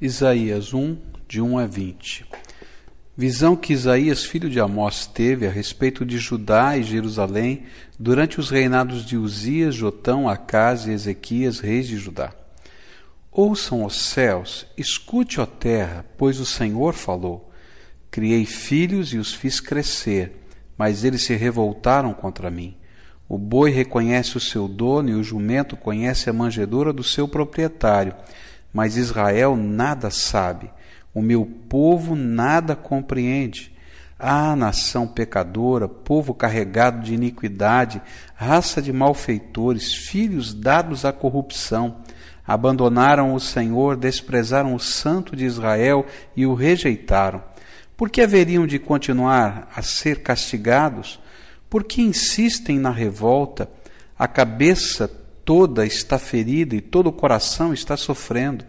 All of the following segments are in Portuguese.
Isaías 1, de 1 a 20. Visão que Isaías, filho de Amós, teve a respeito de Judá e Jerusalém durante os reinados de Uzias, Jotão, Acás e Ezequias, reis de Judá. Ouçam os céus, escute, ó terra, pois o Senhor falou. Criei filhos e os fiz crescer, mas eles se revoltaram contra mim. O boi reconhece o seu dono e o jumento conhece a manjedoura do seu proprietário mas Israel nada sabe, o meu povo nada compreende. Ah, nação pecadora, povo carregado de iniquidade, raça de malfeitores, filhos dados à corrupção, abandonaram o Senhor, desprezaram o Santo de Israel e o rejeitaram. Por que haveriam de continuar a ser castigados? Por que insistem na revolta? A cabeça toda está ferida e todo o coração está sofrendo.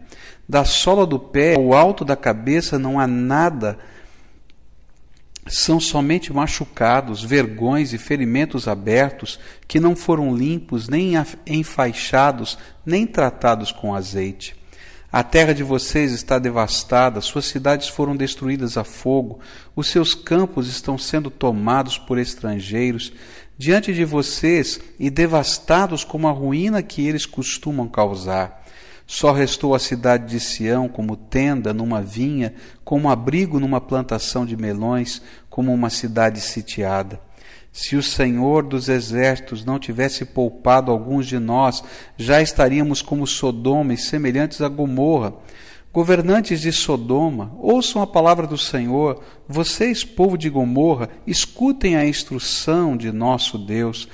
Da sola do pé ao alto da cabeça não há nada, são somente machucados, vergões e ferimentos abertos que não foram limpos, nem enfaixados, nem tratados com azeite. A terra de vocês está devastada, suas cidades foram destruídas a fogo, os seus campos estão sendo tomados por estrangeiros, diante de vocês e devastados como a ruína que eles costumam causar. Só restou a cidade de Sião como tenda numa vinha, como abrigo numa plantação de melões, como uma cidade sitiada. Se o Senhor dos exércitos não tivesse poupado alguns de nós, já estaríamos como Sodoma e semelhantes a Gomorra. Governantes de Sodoma, ouçam a palavra do Senhor. Vocês, povo de Gomorra, escutem a instrução de nosso Deus,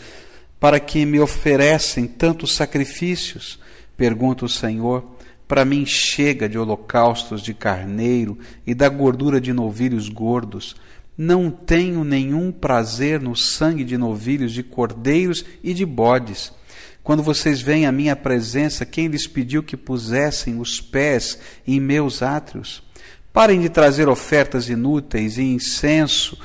para que me oferecem tantos sacrifícios. Pergunta o Senhor. Para mim chega de holocaustos de carneiro e da gordura de novilhos gordos. Não tenho nenhum prazer no sangue de novilhos, de cordeiros e de bodes. Quando vocês vêm à minha presença, quem lhes pediu que pusessem os pés em meus átrios? Parem de trazer ofertas inúteis e incenso.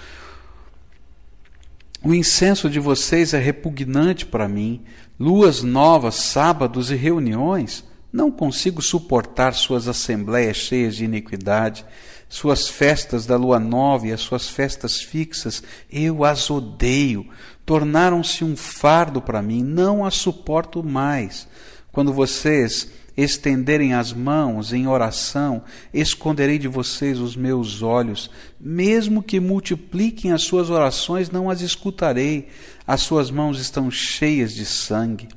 O incenso de vocês é repugnante para mim. Luas novas, sábados e reuniões. Não consigo suportar suas assembleias cheias de iniquidade, suas festas da lua nova e as suas festas fixas. Eu as odeio tornaram-se um fardo para mim, não as suporto mais. Quando vocês estenderem as mãos em oração, esconderei de vocês os meus olhos, mesmo que multipliquem as suas orações, não as escutarei. As suas mãos estão cheias de sangue.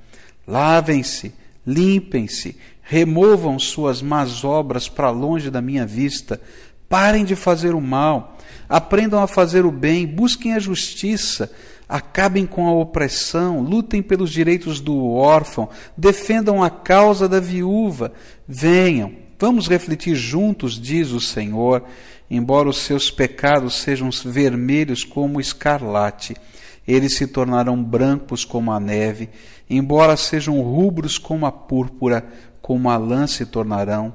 Lavem-se, limpem-se, removam suas más obras para longe da minha vista. Parem de fazer o mal, aprendam a fazer o bem, busquem a justiça acabem com a opressão, lutem pelos direitos do órfão, defendam a causa da viúva. Venham, vamos refletir juntos, diz o Senhor, embora os seus pecados sejam vermelhos como escarlate, eles se tornarão brancos como a neve, embora sejam rubros como a púrpura, como a lã se tornarão.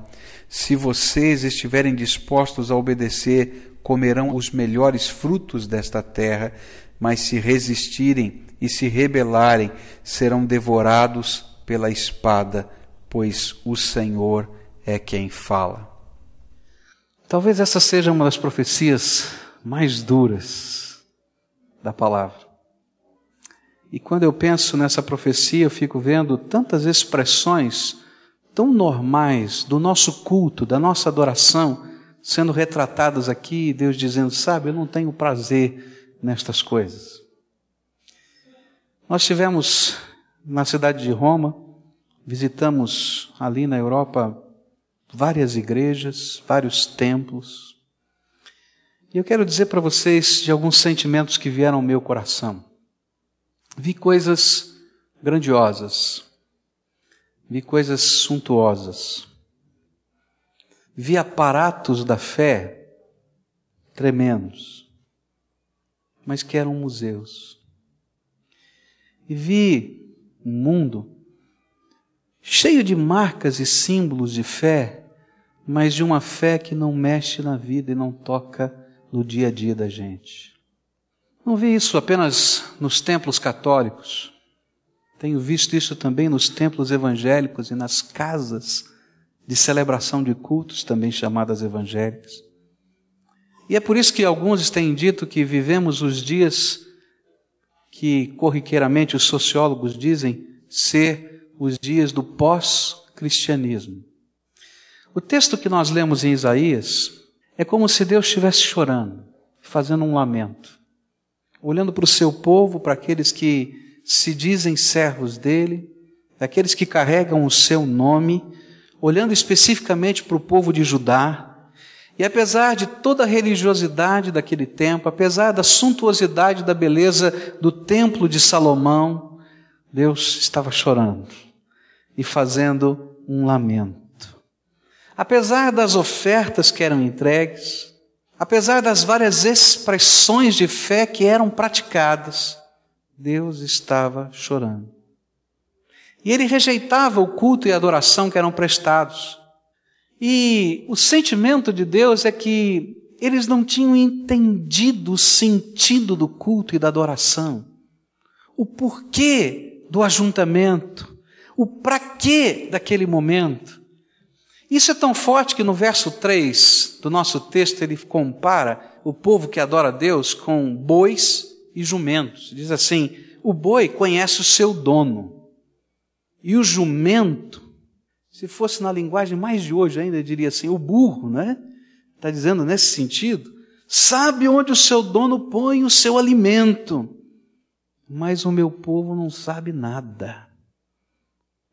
Se vocês estiverem dispostos a obedecer, comerão os melhores frutos desta terra mas se resistirem e se rebelarem, serão devorados pela espada, pois o Senhor é quem fala. Talvez essa seja uma das profecias mais duras da palavra. E quando eu penso nessa profecia, eu fico vendo tantas expressões tão normais do nosso culto, da nossa adoração, sendo retratadas aqui, Deus dizendo: Sabe, eu não tenho prazer nestas coisas. Nós estivemos na cidade de Roma, visitamos ali na Europa várias igrejas, vários templos. E eu quero dizer para vocês de alguns sentimentos que vieram ao meu coração. Vi coisas grandiosas, vi coisas suntuosas, vi aparatos da fé tremendos mas que eram museus. E vi um mundo cheio de marcas e símbolos de fé, mas de uma fé que não mexe na vida e não toca no dia a dia da gente. Não vi isso apenas nos templos católicos. Tenho visto isso também nos templos evangélicos e nas casas de celebração de cultos, também chamadas evangélicas. E é por isso que alguns têm dito que vivemos os dias que corriqueiramente os sociólogos dizem ser os dias do pós-cristianismo. O texto que nós lemos em Isaías é como se Deus estivesse chorando, fazendo um lamento, olhando para o seu povo, para aqueles que se dizem servos dele, daqueles que carregam o seu nome, olhando especificamente para o povo de Judá, e apesar de toda a religiosidade daquele tempo, apesar da suntuosidade da beleza do templo de Salomão, Deus estava chorando e fazendo um lamento. Apesar das ofertas que eram entregues, apesar das várias expressões de fé que eram praticadas, Deus estava chorando. E ele rejeitava o culto e a adoração que eram prestados. E o sentimento de Deus é que eles não tinham entendido o sentido do culto e da adoração, o porquê do ajuntamento, o para quê daquele momento. Isso é tão forte que no verso 3 do nosso texto ele compara o povo que adora a Deus com bois e jumentos. Diz assim: o boi conhece o seu dono, e o jumento se fosse na linguagem mais de hoje ainda, eu diria assim, o burro, né? Está dizendo nesse sentido. Sabe onde o seu dono põe o seu alimento. Mas o meu povo não sabe nada.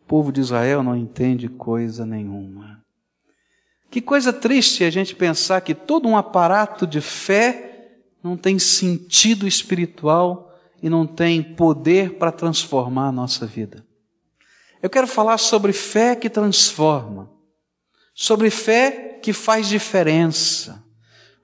O povo de Israel não entende coisa nenhuma. Que coisa triste a gente pensar que todo um aparato de fé não tem sentido espiritual e não tem poder para transformar a nossa vida. Eu quero falar sobre fé que transforma, sobre fé que faz diferença.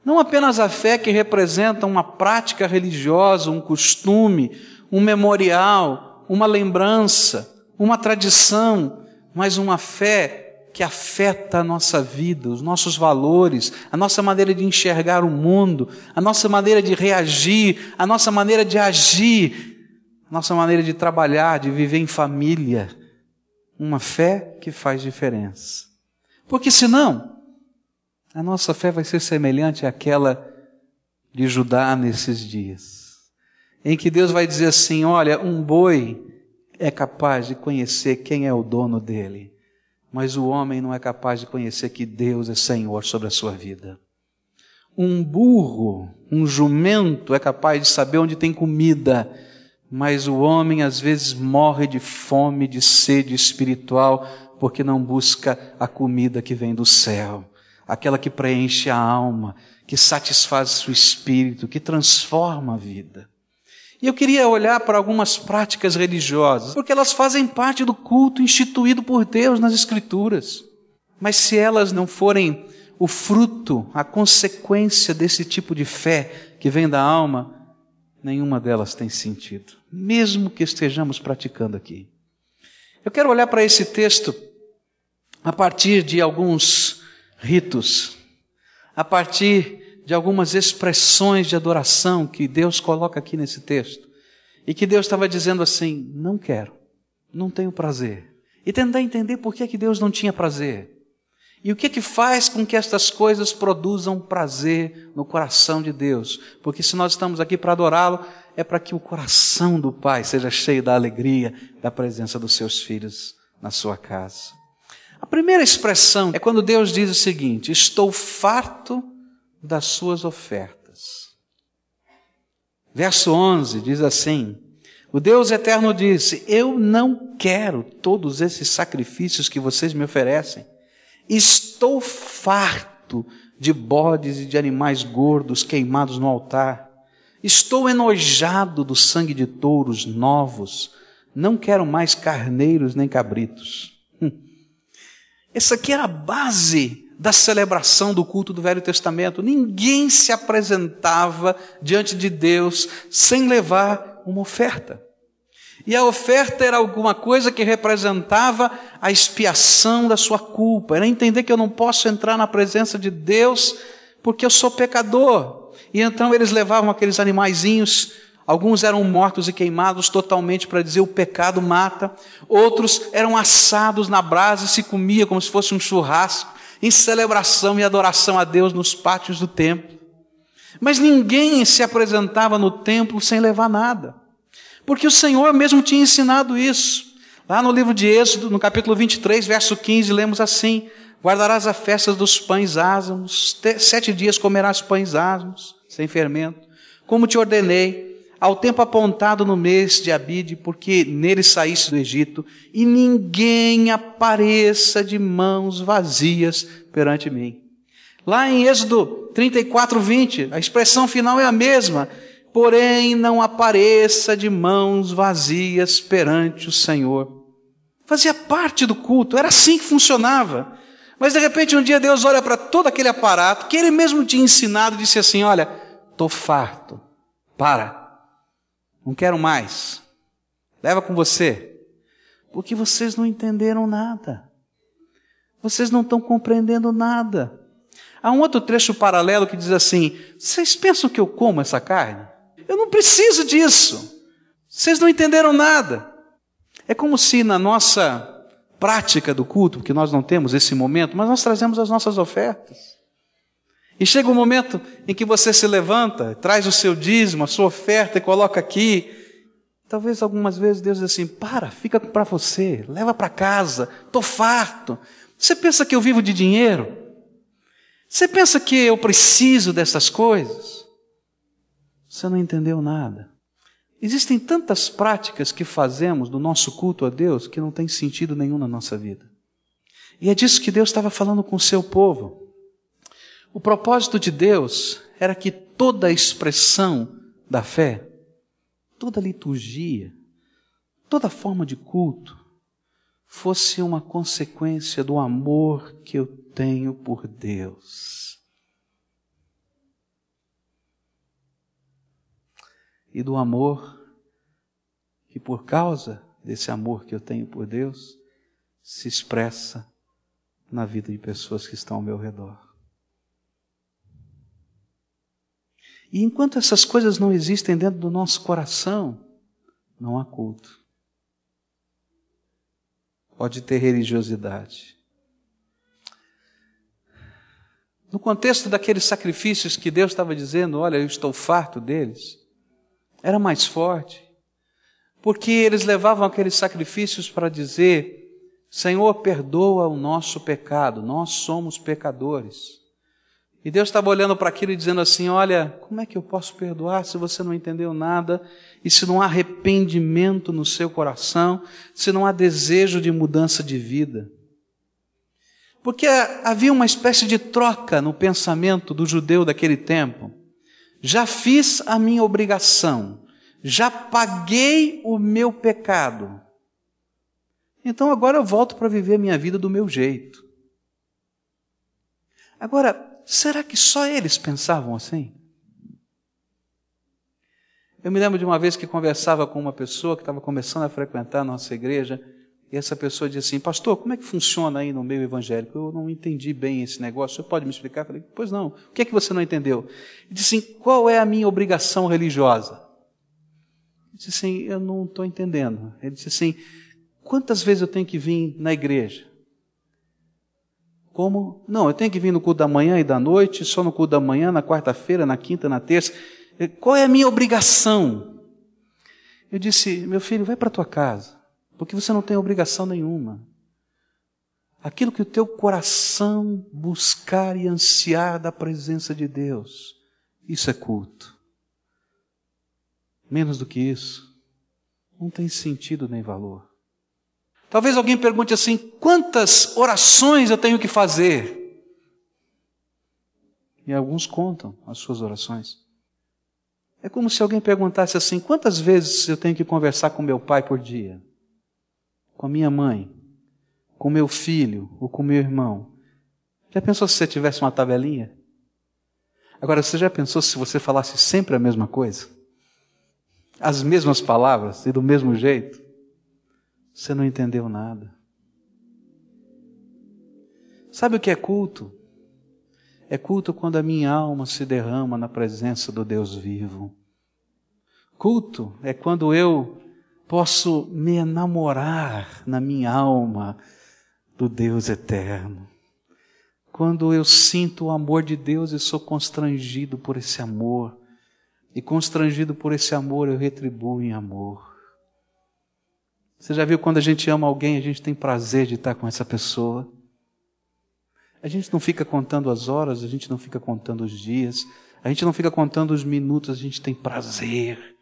Não apenas a fé que representa uma prática religiosa, um costume, um memorial, uma lembrança, uma tradição, mas uma fé que afeta a nossa vida, os nossos valores, a nossa maneira de enxergar o mundo, a nossa maneira de reagir, a nossa maneira de agir, a nossa maneira de trabalhar, de viver em família uma fé que faz diferença. Porque senão, a nossa fé vai ser semelhante àquela de Judá nesses dias, em que Deus vai dizer assim: olha, um boi é capaz de conhecer quem é o dono dele, mas o homem não é capaz de conhecer que Deus é Senhor sobre a sua vida. Um burro, um jumento é capaz de saber onde tem comida, mas o homem às vezes morre de fome, de sede espiritual, porque não busca a comida que vem do céu, aquela que preenche a alma, que satisfaz o espírito, que transforma a vida. E eu queria olhar para algumas práticas religiosas, porque elas fazem parte do culto instituído por Deus nas Escrituras. Mas se elas não forem o fruto, a consequência desse tipo de fé que vem da alma, nenhuma delas tem sentido, mesmo que estejamos praticando aqui. Eu quero olhar para esse texto a partir de alguns ritos, a partir de algumas expressões de adoração que Deus coloca aqui nesse texto. E que Deus estava dizendo assim: não quero, não tenho prazer. E tentar entender por que, que Deus não tinha prazer. E o que que faz com que estas coisas produzam prazer no coração de Deus? Porque se nós estamos aqui para adorá-lo, é para que o coração do Pai seja cheio da alegria da presença dos seus filhos na sua casa. A primeira expressão é quando Deus diz o seguinte: Estou farto das suas ofertas. Verso 11 diz assim: O Deus eterno disse: Eu não quero todos esses sacrifícios que vocês me oferecem. Estou farto de bodes e de animais gordos queimados no altar. Estou enojado do sangue de touros novos. Não quero mais carneiros nem cabritos. Hum. Essa aqui era a base da celebração do culto do Velho Testamento. Ninguém se apresentava diante de Deus sem levar uma oferta. E a oferta era alguma coisa que representava a expiação da sua culpa, era entender que eu não posso entrar na presença de Deus porque eu sou pecador. E então eles levavam aqueles animaizinhos, Alguns eram mortos e queimados totalmente para dizer o pecado mata. Outros eram assados na brasa e se comia como se fosse um churrasco, em celebração e adoração a Deus nos pátios do templo. Mas ninguém se apresentava no templo sem levar nada. Porque o Senhor mesmo tinha ensinado isso. Lá no livro de Êxodo, no capítulo 23, verso 15, lemos assim: Guardarás a festa dos pães ázimos, sete dias comerás pães ázimos, sem fermento, como te ordenei, ao tempo apontado no mês de Abide, porque nele saísse do Egito, e ninguém apareça de mãos vazias perante mim. Lá em Êxodo 34, 20, a expressão final é a mesma, porém não apareça de mãos vazias perante o Senhor. Fazia parte do culto, era assim que funcionava. Mas de repente um dia Deus olha para todo aquele aparato que ele mesmo tinha ensinado e disse assim: Olha, estou farto, para, não quero mais, leva com você, porque vocês não entenderam nada, vocês não estão compreendendo nada. Há um outro trecho paralelo que diz assim: Vocês pensam que eu como essa carne? Eu não preciso disso, vocês não entenderam nada. É como se na nossa prática do culto, porque nós não temos esse momento, mas nós trazemos as nossas ofertas. E chega o um momento em que você se levanta, traz o seu dízimo, a sua oferta e coloca aqui. Talvez algumas vezes Deus diz assim: para, fica para você, leva para casa, estou farto. Você pensa que eu vivo de dinheiro? Você pensa que eu preciso dessas coisas? Você não entendeu nada. Existem tantas práticas que fazemos do nosso culto a Deus que não tem sentido nenhum na nossa vida. E é disso que Deus estava falando com o seu povo. O propósito de Deus era que toda a expressão da fé, toda liturgia, toda forma de culto, fosse uma consequência do amor que eu tenho por Deus. E do amor que, por causa desse amor que eu tenho por Deus, se expressa na vida de pessoas que estão ao meu redor. E enquanto essas coisas não existem dentro do nosso coração, não há culto. Pode ter religiosidade. No contexto daqueles sacrifícios que Deus estava dizendo, olha, eu estou farto deles, era mais forte, porque eles levavam aqueles sacrifícios para dizer: Senhor, perdoa o nosso pecado, nós somos pecadores. E Deus estava olhando para aquilo e dizendo assim: Olha, como é que eu posso perdoar se você não entendeu nada e se não há arrependimento no seu coração, se não há desejo de mudança de vida? Porque havia uma espécie de troca no pensamento do judeu daquele tempo já fiz a minha obrigação, já paguei o meu pecado. Então agora eu volto para viver a minha vida do meu jeito. Agora, será que só eles pensavam assim? Eu me lembro de uma vez que conversava com uma pessoa que estava começando a frequentar a nossa igreja e essa pessoa disse assim: Pastor, como é que funciona aí no meio evangélico? Eu não entendi bem esse negócio. Você pode me explicar? Eu falei: Pois não. O que é que você não entendeu? Ele disse assim: Qual é a minha obrigação religiosa? Eu disse assim: Eu não estou entendendo. Ele disse assim: Quantas vezes eu tenho que vir na igreja? Como? Não, eu tenho que vir no culto da manhã e da noite, só no culto da manhã, na quarta-feira, na quinta, na terça. Qual é a minha obrigação? Eu disse: Meu filho, vai para tua casa porque você não tem obrigação nenhuma. Aquilo que o teu coração buscar e ansiar da presença de Deus, isso é culto. Menos do que isso, não tem sentido nem valor. Talvez alguém pergunte assim: quantas orações eu tenho que fazer? E alguns contam as suas orações. É como se alguém perguntasse assim: quantas vezes eu tenho que conversar com meu pai por dia? Com a minha mãe, com meu filho ou com meu irmão. Já pensou se você tivesse uma tabelinha? Agora, você já pensou se você falasse sempre a mesma coisa? As mesmas palavras e do mesmo jeito? Você não entendeu nada. Sabe o que é culto? É culto quando a minha alma se derrama na presença do Deus vivo. Culto é quando eu posso me enamorar na minha alma do Deus eterno. Quando eu sinto o amor de Deus e sou constrangido por esse amor. E constrangido por esse amor, eu retribuo em amor. Você já viu quando a gente ama alguém, a gente tem prazer de estar com essa pessoa? A gente não fica contando as horas, a gente não fica contando os dias, a gente não fica contando os minutos, a gente tem prazer.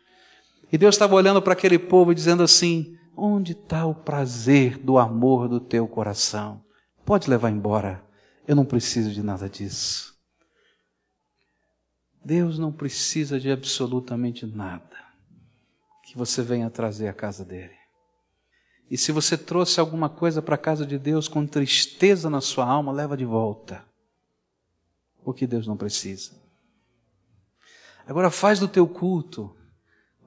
E Deus estava olhando para aquele povo dizendo assim: onde está o prazer do amor do teu coração? Pode levar embora, eu não preciso de nada disso. Deus não precisa de absolutamente nada que você venha trazer à casa dele. E se você trouxe alguma coisa para a casa de Deus com tristeza na sua alma, leva de volta. Porque Deus não precisa. Agora faz do teu culto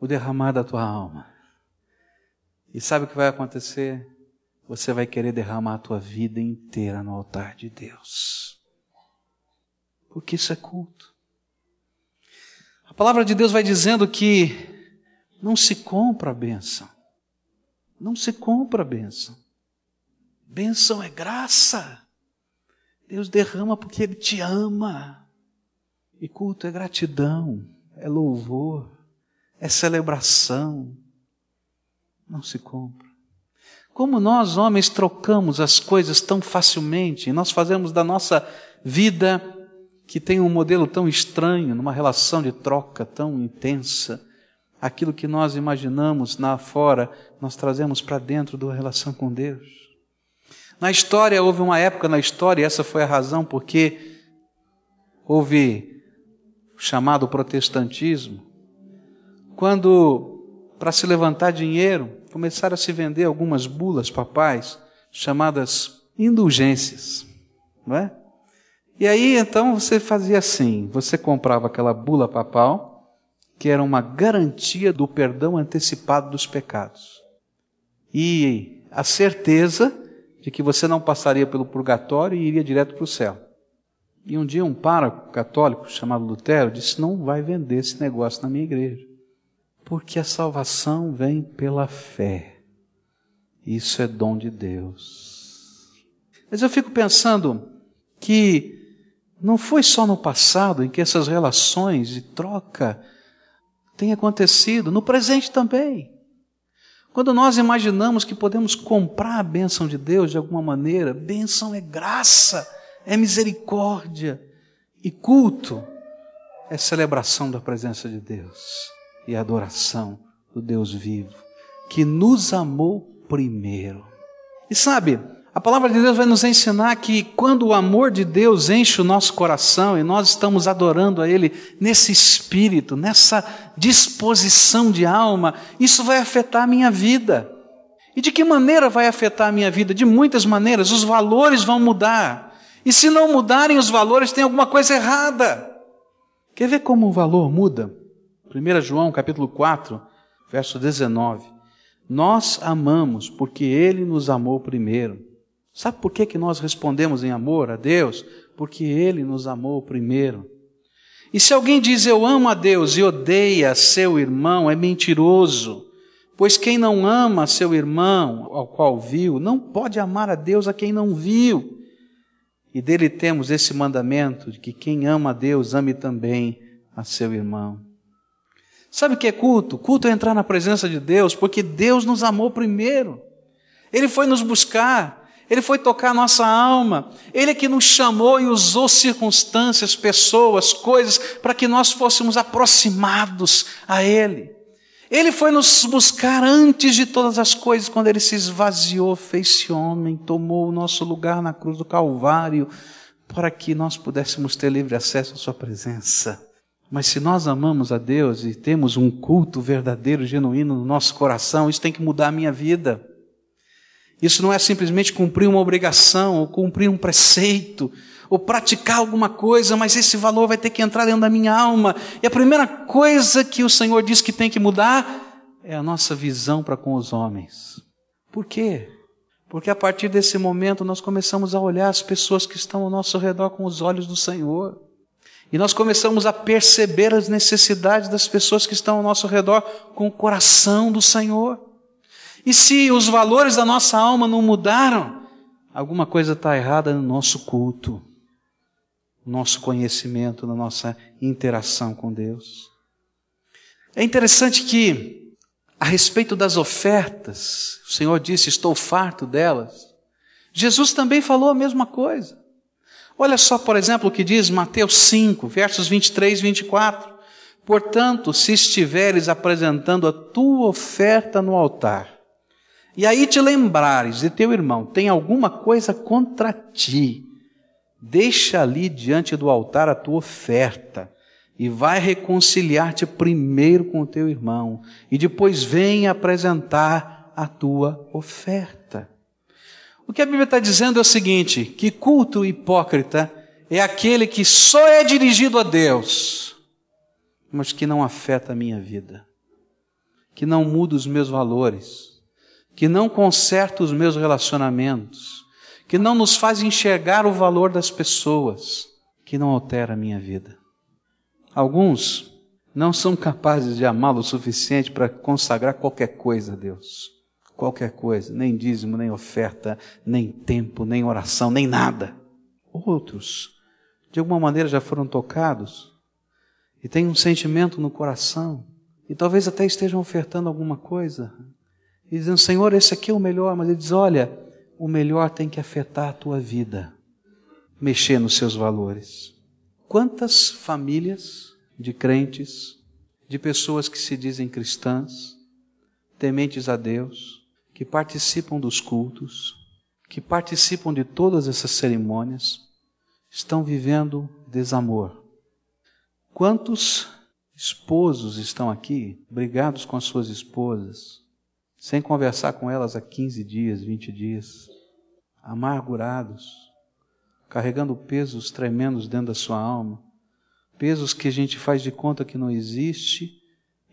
o derramar da tua alma. E sabe o que vai acontecer? Você vai querer derramar a tua vida inteira no altar de Deus. Porque isso é culto. A palavra de Deus vai dizendo que não se compra a bênção. Não se compra a bênção. Bênção é graça. Deus derrama porque Ele te ama. E culto é gratidão, é louvor, é celebração. Não se compra. Como nós, homens, trocamos as coisas tão facilmente, nós fazemos da nossa vida, que tem um modelo tão estranho, numa relação de troca tão intensa, aquilo que nós imaginamos lá fora, nós trazemos para dentro da relação com Deus. Na história, houve uma época na história, e essa foi a razão porque houve o chamado protestantismo, quando, para se levantar dinheiro, começaram a se vender algumas bulas papais chamadas indulgências, não é? E aí então você fazia assim: você comprava aquela bula papal, que era uma garantia do perdão antecipado dos pecados. E a certeza de que você não passaria pelo purgatório e iria direto para o céu. E um dia um pároco católico chamado Lutero disse: Não vai vender esse negócio na minha igreja, porque a salvação vem pela fé. Isso é dom de Deus. Mas eu fico pensando que não foi só no passado em que essas relações de troca tem acontecido no presente também. Quando nós imaginamos que podemos comprar a bênção de Deus de alguma maneira, bênção é graça, é misericórdia, e culto é celebração da presença de Deus e adoração do Deus vivo, que nos amou primeiro. E sabe, a palavra de Deus vai nos ensinar que quando o amor de Deus enche o nosso coração e nós estamos adorando a Ele nesse espírito, nessa disposição de alma, isso vai afetar a minha vida. E de que maneira vai afetar a minha vida? De muitas maneiras. Os valores vão mudar. E se não mudarem os valores, tem alguma coisa errada. Quer ver como o valor muda? 1 João capítulo 4, verso 19. Nós amamos porque Ele nos amou primeiro. Sabe por que, que nós respondemos em amor a Deus? Porque Ele nos amou primeiro. E se alguém diz eu amo a Deus e odeia seu irmão, é mentiroso. Pois quem não ama seu irmão, ao qual viu, não pode amar a Deus a quem não viu. E dele temos esse mandamento de que quem ama a Deus, ame também a seu irmão. Sabe o que é culto? Culto é entrar na presença de Deus, porque Deus nos amou primeiro. Ele foi nos buscar. Ele foi tocar nossa alma. Ele é que nos chamou e usou circunstâncias, pessoas, coisas para que nós fôssemos aproximados a Ele. Ele foi nos buscar antes de todas as coisas, quando Ele se esvaziou, fez-se homem, tomou o nosso lugar na cruz do Calvário, para que nós pudéssemos ter livre acesso à Sua presença. Mas se nós amamos a Deus e temos um culto verdadeiro, genuíno no nosso coração, isso tem que mudar a minha vida. Isso não é simplesmente cumprir uma obrigação, ou cumprir um preceito, ou praticar alguma coisa, mas esse valor vai ter que entrar dentro da minha alma. E a primeira coisa que o Senhor diz que tem que mudar é a nossa visão para com os homens. Por quê? Porque a partir desse momento nós começamos a olhar as pessoas que estão ao nosso redor com os olhos do Senhor. E nós começamos a perceber as necessidades das pessoas que estão ao nosso redor com o coração do Senhor. E se os valores da nossa alma não mudaram, alguma coisa está errada no nosso culto, no nosso conhecimento, na nossa interação com Deus. É interessante que, a respeito das ofertas, o Senhor disse: Estou farto delas. Jesus também falou a mesma coisa. Olha só, por exemplo, o que diz Mateus 5, versos 23 e 24. Portanto, se estiveres apresentando a tua oferta no altar, e aí te lembrares de teu irmão tem alguma coisa contra ti, deixa ali diante do altar a tua oferta e vai reconciliar-te primeiro com o teu irmão e depois vem apresentar a tua oferta. O que a Bíblia está dizendo é o seguinte: que culto hipócrita é aquele que só é dirigido a Deus, mas que não afeta a minha vida, que não muda os meus valores que não conserta os meus relacionamentos, que não nos faz enxergar o valor das pessoas, que não altera a minha vida. Alguns não são capazes de amá-lo o suficiente para consagrar qualquer coisa a Deus. Qualquer coisa, nem dízimo, nem oferta, nem tempo, nem oração, nem nada. Outros, de alguma maneira, já foram tocados e têm um sentimento no coração e talvez até estejam ofertando alguma coisa, e dizendo: Senhor, esse aqui é o melhor, mas ele diz: Olha, o melhor tem que afetar a tua vida, mexer nos seus valores. Quantas famílias de crentes, de pessoas que se dizem cristãs, tementes a Deus, que participam dos cultos, que participam de todas essas cerimônias, estão vivendo desamor. Quantos esposos estão aqui, brigados com as suas esposas, sem conversar com elas há 15 dias, 20 dias, amargurados, carregando pesos tremendos dentro da sua alma, pesos que a gente faz de conta que não existe,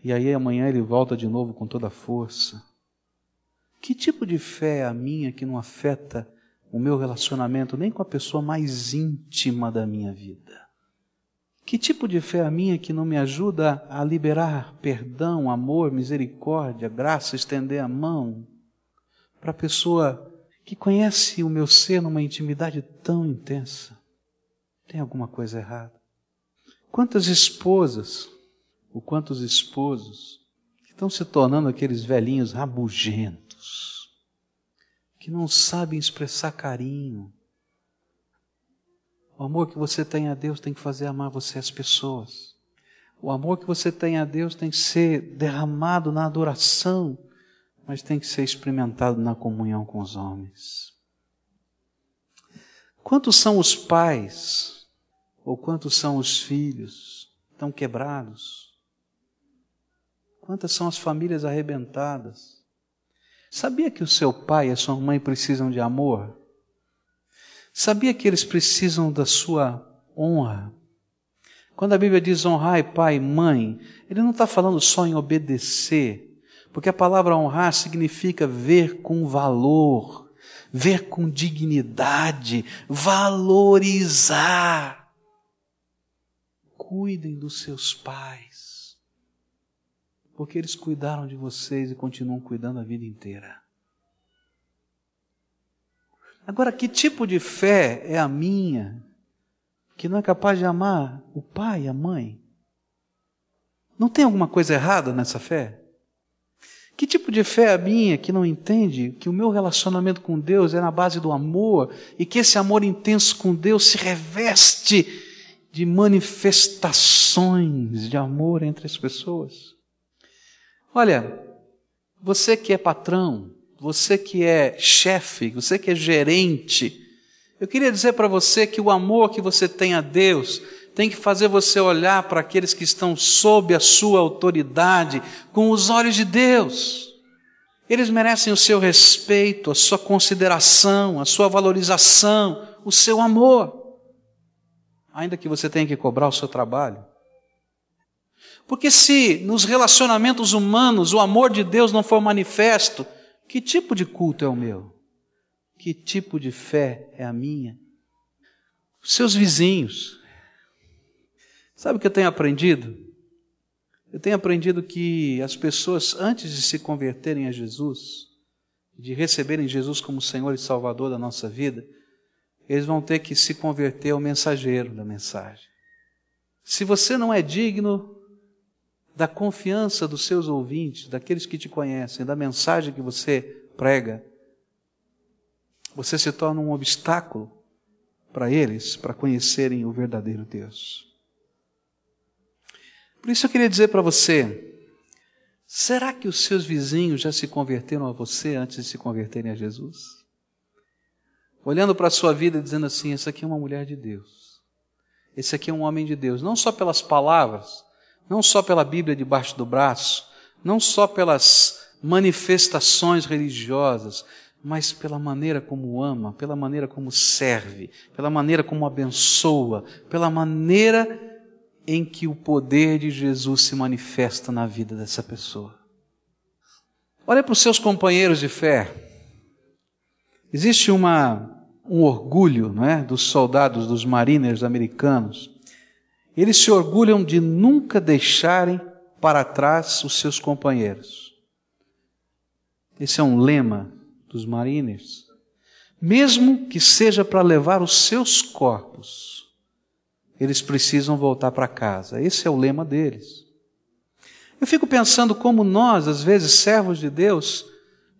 e aí amanhã ele volta de novo com toda a força. Que tipo de fé é a minha que não afeta o meu relacionamento nem com a pessoa mais íntima da minha vida? Que tipo de fé é a minha que não me ajuda a liberar perdão, amor, misericórdia, graça, estender a mão para a pessoa que conhece o meu ser numa intimidade tão intensa? Tem alguma coisa errada? Quantas esposas, ou quantos esposos, que estão se tornando aqueles velhinhos rabugentos, que não sabem expressar carinho, o amor que você tem a Deus tem que fazer amar você as pessoas. O amor que você tem a Deus tem que ser derramado na adoração, mas tem que ser experimentado na comunhão com os homens. Quantos são os pais, ou quantos são os filhos, tão quebrados? Quantas são as famílias arrebentadas? Sabia que o seu pai e a sua mãe precisam de amor? Sabia que eles precisam da sua honra? Quando a Bíblia diz honrai pai e mãe, ele não está falando só em obedecer, porque a palavra honrar significa ver com valor, ver com dignidade, valorizar. Cuidem dos seus pais, porque eles cuidaram de vocês e continuam cuidando a vida inteira. Agora, que tipo de fé é a minha que não é capaz de amar o pai e a mãe? Não tem alguma coisa errada nessa fé? Que tipo de fé é a minha que não entende que o meu relacionamento com Deus é na base do amor e que esse amor intenso com Deus se reveste de manifestações de amor entre as pessoas? Olha, você que é patrão, você que é chefe, você que é gerente, eu queria dizer para você que o amor que você tem a Deus tem que fazer você olhar para aqueles que estão sob a sua autoridade com os olhos de Deus. Eles merecem o seu respeito, a sua consideração, a sua valorização, o seu amor. Ainda que você tenha que cobrar o seu trabalho. Porque se nos relacionamentos humanos o amor de Deus não for manifesto, que tipo de culto é o meu? Que tipo de fé é a minha? Seus vizinhos, Sabe o que eu tenho aprendido? Eu tenho aprendido que as pessoas, antes de se converterem a Jesus, de receberem Jesus como Senhor e Salvador da nossa vida, eles vão ter que se converter ao mensageiro da mensagem. Se você não é digno da confiança dos seus ouvintes, daqueles que te conhecem, da mensagem que você prega, você se torna um obstáculo para eles, para conhecerem o verdadeiro Deus. Por isso eu queria dizer para você: será que os seus vizinhos já se converteram a você antes de se converterem a Jesus? Olhando para a sua vida e dizendo assim: essa aqui é uma mulher de Deus, esse aqui é um homem de Deus, não só pelas palavras, não só pela Bíblia debaixo do braço, não só pelas manifestações religiosas, mas pela maneira como ama, pela maneira como serve, pela maneira como abençoa, pela maneira em que o poder de Jesus se manifesta na vida dessa pessoa. Olha para os seus companheiros de fé. Existe uma, um orgulho não é, dos soldados, dos mariners americanos. Eles se orgulham de nunca deixarem para trás os seus companheiros. Esse é um lema dos mariners, mesmo que seja para levar os seus corpos, eles precisam voltar para casa. Esse é o lema deles. Eu fico pensando como nós, às vezes, servos de Deus,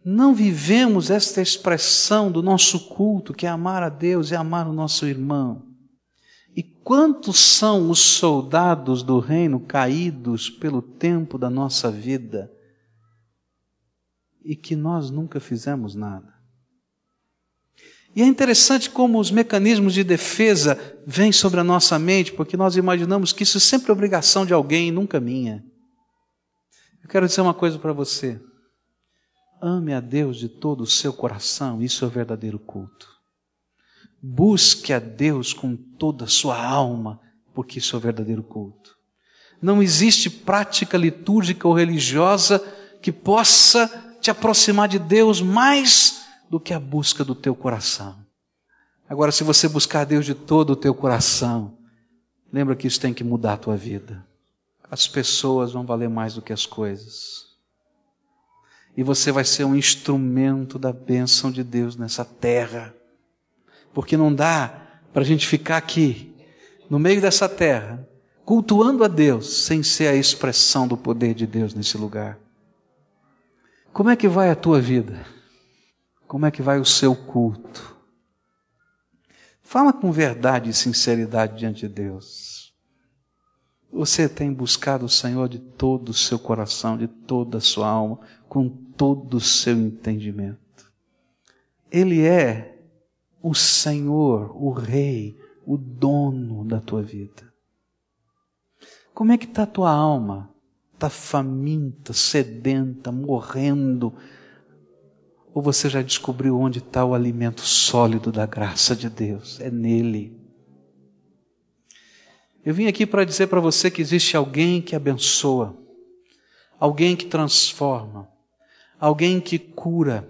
não vivemos esta expressão do nosso culto, que é amar a Deus e amar o nosso irmão. E quantos são os soldados do reino caídos pelo tempo da nossa vida? e que nós nunca fizemos nada. E é interessante como os mecanismos de defesa vêm sobre a nossa mente, porque nós imaginamos que isso é sempre obrigação de alguém, nunca minha. Eu quero dizer uma coisa para você. Ame a Deus de todo o seu coração, isso é o verdadeiro culto. Busque a Deus com toda a sua alma, porque isso é o verdadeiro culto. Não existe prática litúrgica ou religiosa que possa te aproximar de Deus mais do que a busca do teu coração. Agora, se você buscar Deus de todo o teu coração, lembra que isso tem que mudar a tua vida. As pessoas vão valer mais do que as coisas. E você vai ser um instrumento da bênção de Deus nessa terra. Porque não dá para a gente ficar aqui, no meio dessa terra, cultuando a Deus, sem ser a expressão do poder de Deus nesse lugar. Como é que vai a tua vida? Como é que vai o seu culto? Fala com verdade e sinceridade diante de Deus. Você tem buscado o Senhor de todo o seu coração, de toda a sua alma, com todo o seu entendimento. Ele é o Senhor, o Rei, o dono da tua vida. Como é que está a tua alma? está faminta, sedenta, morrendo? Ou você já descobriu onde está o alimento sólido da graça de Deus? É nele. Eu vim aqui para dizer para você que existe alguém que abençoa, alguém que transforma, alguém que cura,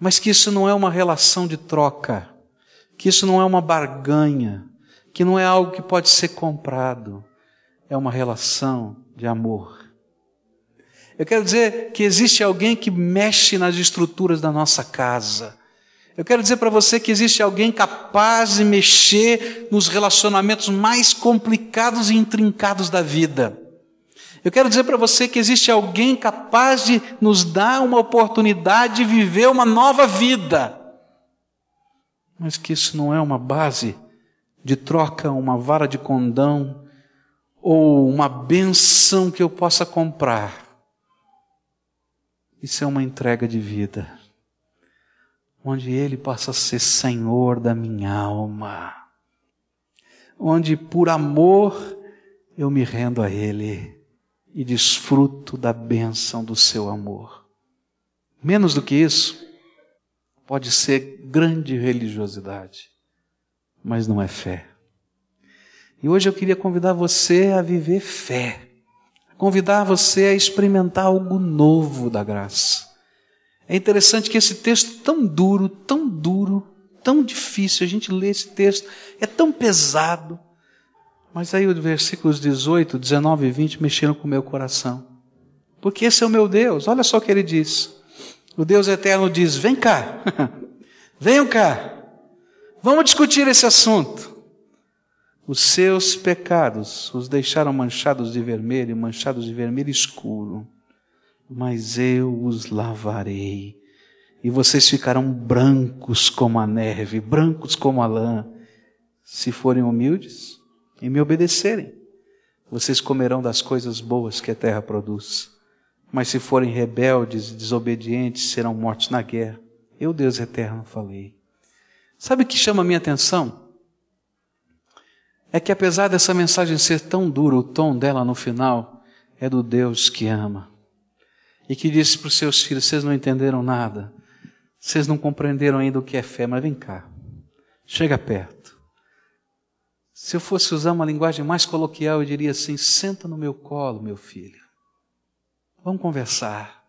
mas que isso não é uma relação de troca, que isso não é uma barganha, que não é algo que pode ser comprado, é uma relação de amor. Eu quero dizer que existe alguém que mexe nas estruturas da nossa casa. Eu quero dizer para você que existe alguém capaz de mexer nos relacionamentos mais complicados e intrincados da vida. Eu quero dizer para você que existe alguém capaz de nos dar uma oportunidade de viver uma nova vida. Mas que isso não é uma base de troca, uma vara de condão, ou uma benção que eu possa comprar. Isso é uma entrega de vida, onde Ele passa a ser Senhor da minha alma, onde por amor eu me rendo a Ele e desfruto da bênção do Seu amor. Menos do que isso, pode ser grande religiosidade, mas não é fé. E hoje eu queria convidar você a viver fé, convidar você a experimentar algo novo da graça. É interessante que esse texto tão duro, tão duro, tão difícil, a gente lê esse texto, é tão pesado, Mas aí os versículos 18, 19 e 20 mexeram com o meu coração. Porque esse é o meu Deus. Olha só o que ele diz. O Deus eterno diz: Vem cá, venham cá, vamos discutir esse assunto. Os seus pecados os deixaram manchados de vermelho, manchados de vermelho escuro, mas eu os lavarei, e vocês ficarão brancos como a neve, brancos como a lã, se forem humildes e me obedecerem. Vocês comerão das coisas boas que a terra produz. Mas se forem rebeldes e desobedientes, serão mortos na guerra. Eu, Deus eterno, falei. Sabe o que chama a minha atenção? É que apesar dessa mensagem ser tão dura, o tom dela no final é do Deus que ama. E que disse para os seus filhos: vocês não entenderam nada, vocês não compreenderam ainda o que é fé, mas vem cá, chega perto. Se eu fosse usar uma linguagem mais coloquial, eu diria assim: senta no meu colo, meu filho. Vamos conversar.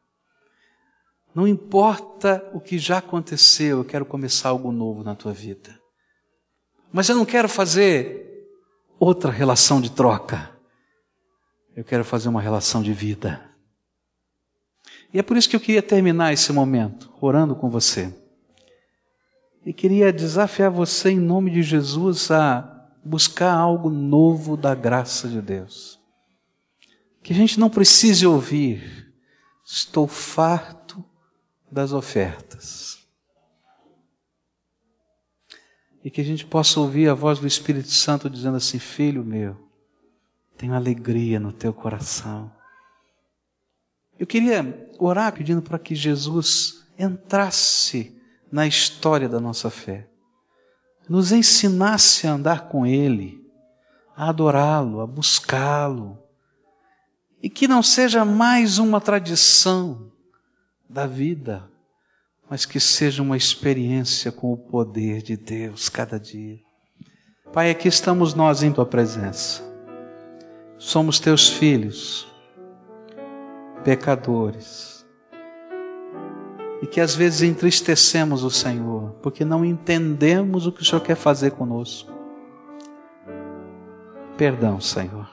Não importa o que já aconteceu, eu quero começar algo novo na tua vida. Mas eu não quero fazer outra relação de troca. Eu quero fazer uma relação de vida. E é por isso que eu queria terminar esse momento orando com você. E queria desafiar você, em nome de Jesus, a buscar algo novo da graça de Deus. Que a gente não precise ouvir, estou farto das ofertas. E que a gente possa ouvir a voz do Espírito Santo dizendo assim: Filho meu, tenho alegria no teu coração. Eu queria orar pedindo para que Jesus entrasse na história da nossa fé nos ensinasse a andar com Ele, a adorá-lo, a buscá-lo, e que não seja mais uma tradição da vida, mas que seja uma experiência com o poder de Deus cada dia. Pai, aqui estamos nós em Tua presença. Somos Teus filhos, pecadores e que às vezes entristecemos o Senhor, porque não entendemos o que o Senhor quer fazer conosco. Perdão, Senhor.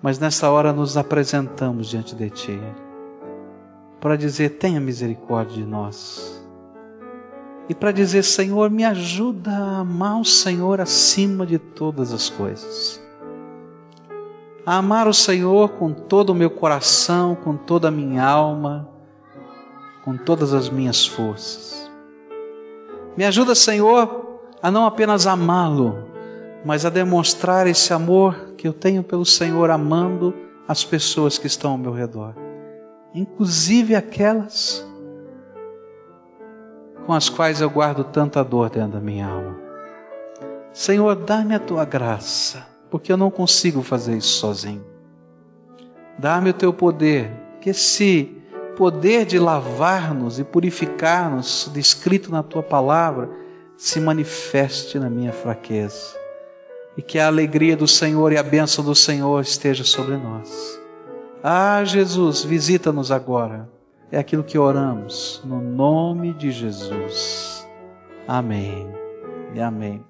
Mas nessa hora nos apresentamos diante de Ti, para dizer: tenha misericórdia de nós. E para dizer: Senhor, me ajuda a amar o Senhor acima de todas as coisas. A amar o Senhor com todo o meu coração, com toda a minha alma com todas as minhas forças. Me ajuda, Senhor, a não apenas amá-lo, mas a demonstrar esse amor que eu tenho pelo Senhor, amando as pessoas que estão ao meu redor, inclusive aquelas com as quais eu guardo tanta dor dentro da minha alma. Senhor, dá-me a tua graça, porque eu não consigo fazer isso sozinho. Dá-me o teu poder, que se poder de lavar-nos e purificar-nos, descrito na tua palavra, se manifeste na minha fraqueza. E que a alegria do Senhor e a bênção do Senhor esteja sobre nós. Ah, Jesus, visita-nos agora. É aquilo que oramos, no nome de Jesus. Amém e amém.